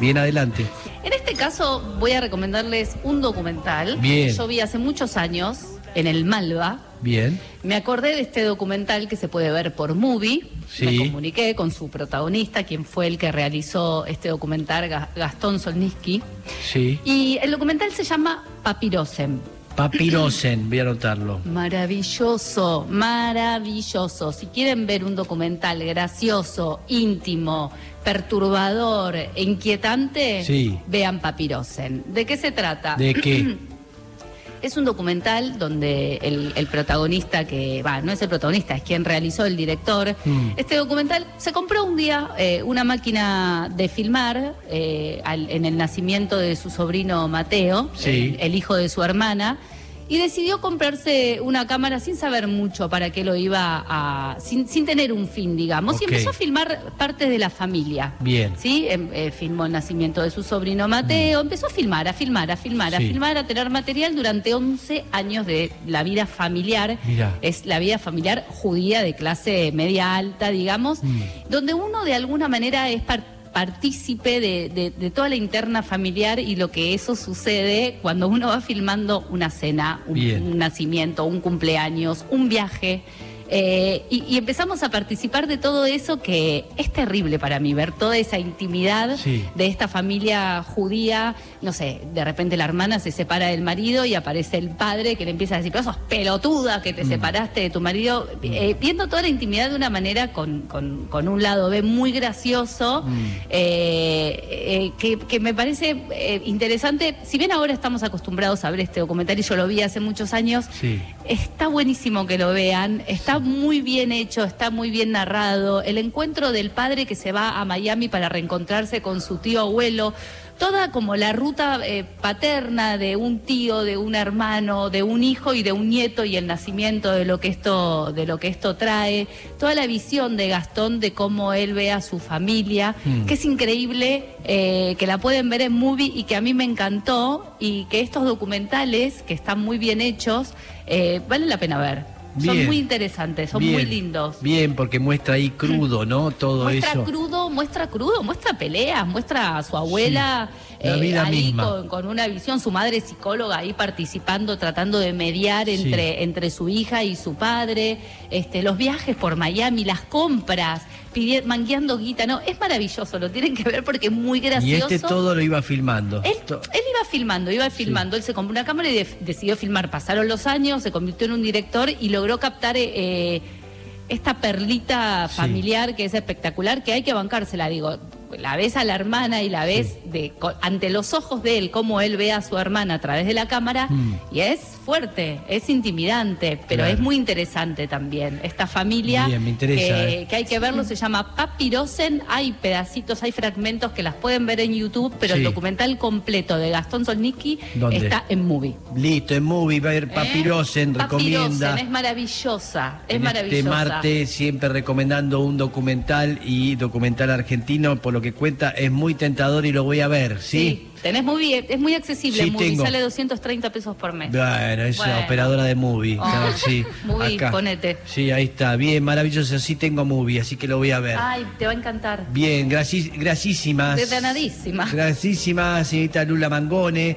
Bien, adelante. En este caso voy a recomendarles un documental Bien. que yo vi hace muchos años en el Malva. Bien. Me acordé de este documental que se puede ver por Movie. Sí. Me comuniqué con su protagonista, quien fue el que realizó este documental, Ga- Gastón Solniski. Sí. Y el documental se llama Papirosen. Papirosen, voy a anotarlo. Maravilloso, maravilloso. Si quieren ver un documental gracioso, íntimo, perturbador e inquietante, Sí. vean Papirosen. ¿De qué se trata? ¿De qué? Es un documental donde el, el protagonista, que va, no es el protagonista, es quien realizó el director. Mm. Este documental se compró un día eh, una máquina de filmar eh, al- en el nacimiento de su sobrino Mateo, Sí. el, el hijo de su hermana. Y decidió comprarse una cámara sin saber mucho para qué lo iba a. sin, sin tener un fin, digamos. Y empezó a filmar partes de la familia. Bien. ¿sí? Em- eh, filmó el nacimiento de su sobrino Mateo, empezó a filmar, a filmar, a filmar, a Mm. Filmar, a tener material durante 11 años de la vida familiar. Mirá. Es la vida familiar judía de clase media alta, digamos, Mm. donde uno de alguna manera es par- partícipe de, de- de toda la interna familiar y lo que eso sucede cuando uno va filmando una cena, un, un nacimiento, un cumpleaños, un viaje. Eh, y, y empezamos a participar de todo eso que es terrible para mí, ver toda esa intimidad Sí. de esta familia judía. No sé, de repente la hermana se separa del marido y aparece el padre que le empieza a decir, pero sos pelotuda que te Mm. separaste de tu marido. Eh, viendo toda la intimidad de una manera con, con- con un lado B muy gracioso, Mm. eh, que, que me parece interesante. Si bien ahora estamos acostumbrados a ver este documental y yo lo vi hace muchos años, Sí. Está buenísimo que lo vean, está muy bien hecho, está muy bien narrado. El encuentro del padre que se va a Miami para reencontrarse con su tío abuelo, toda como la ruta eh, paterna de un tío, de un hermano, de un hijo y de un nieto y el nacimiento de lo que esto, de lo que esto trae, toda la visión de Gastón de cómo él ve a su familia, Mm. que es increíble, eh, que la pueden ver en movie y que a mí me encantó y que estos documentales que están muy bien hechos eh, vale la pena ver. Son muy interesantes, son Bien. muy lindos. Bien, porque muestra ahí crudo, ¿no? Todo Muestra eso. crudo, muestra crudo, muestra peleas, muestra a su abuela Sí, la eh, vida ahí misma. con, con una visión, su madre psicóloga ahí participando, tratando de mediar Sí. entre, entre su hija y su padre, este, los viajes por Miami, las compras, pidi- mangueando guita, no, es maravilloso, lo tienen que ver porque es muy Y gracioso. este todo lo iba filmando. Él, él iba filmando, iba filmando, él se compró una cámara y de- decidió filmar. Pasaron los años, se convirtió en un director y logró captar eh, esta perlita Sí. familiar que es espectacular, que hay que bancársela, digo. La ves a la hermana y la ves de, ante los ojos de él, cómo él ve a su hermana a través de la cámara, Mm. y es fuerte, es intimidante, pero Claro. es muy interesante también. Esta familia Bien, me interesa, que, eh. que hay que verlo, se llama Papirosen, hay pedacitos, hay fragmentos que las pueden ver en YouTube, pero Sí. el documental completo de Gastón Solnicki ¿Dónde? está en Movie. Listo, en movie, va a ¿Eh? Papirosen, recomienda. Papirosen, es maravillosa, es En maravillosa. Este martes siempre recomendando un documental y documental argentino, por lo que cuenta es muy tentador y lo voy a ver, ¿sí? tenés Movie, es muy accesible, Sí, Movie tengo. sale 230 pesos por mes. Bueno, es Bueno. operadora de movie. Oh. claro, sí, Movie, acá. ponete. Sí, ahí está. Bien, maravilloso. Sí tengo movie, así que lo voy a ver. Ay, te va a encantar. Bien, graci- gracísimas. De ganadísima. Gracísima, señorita Lula Mangone.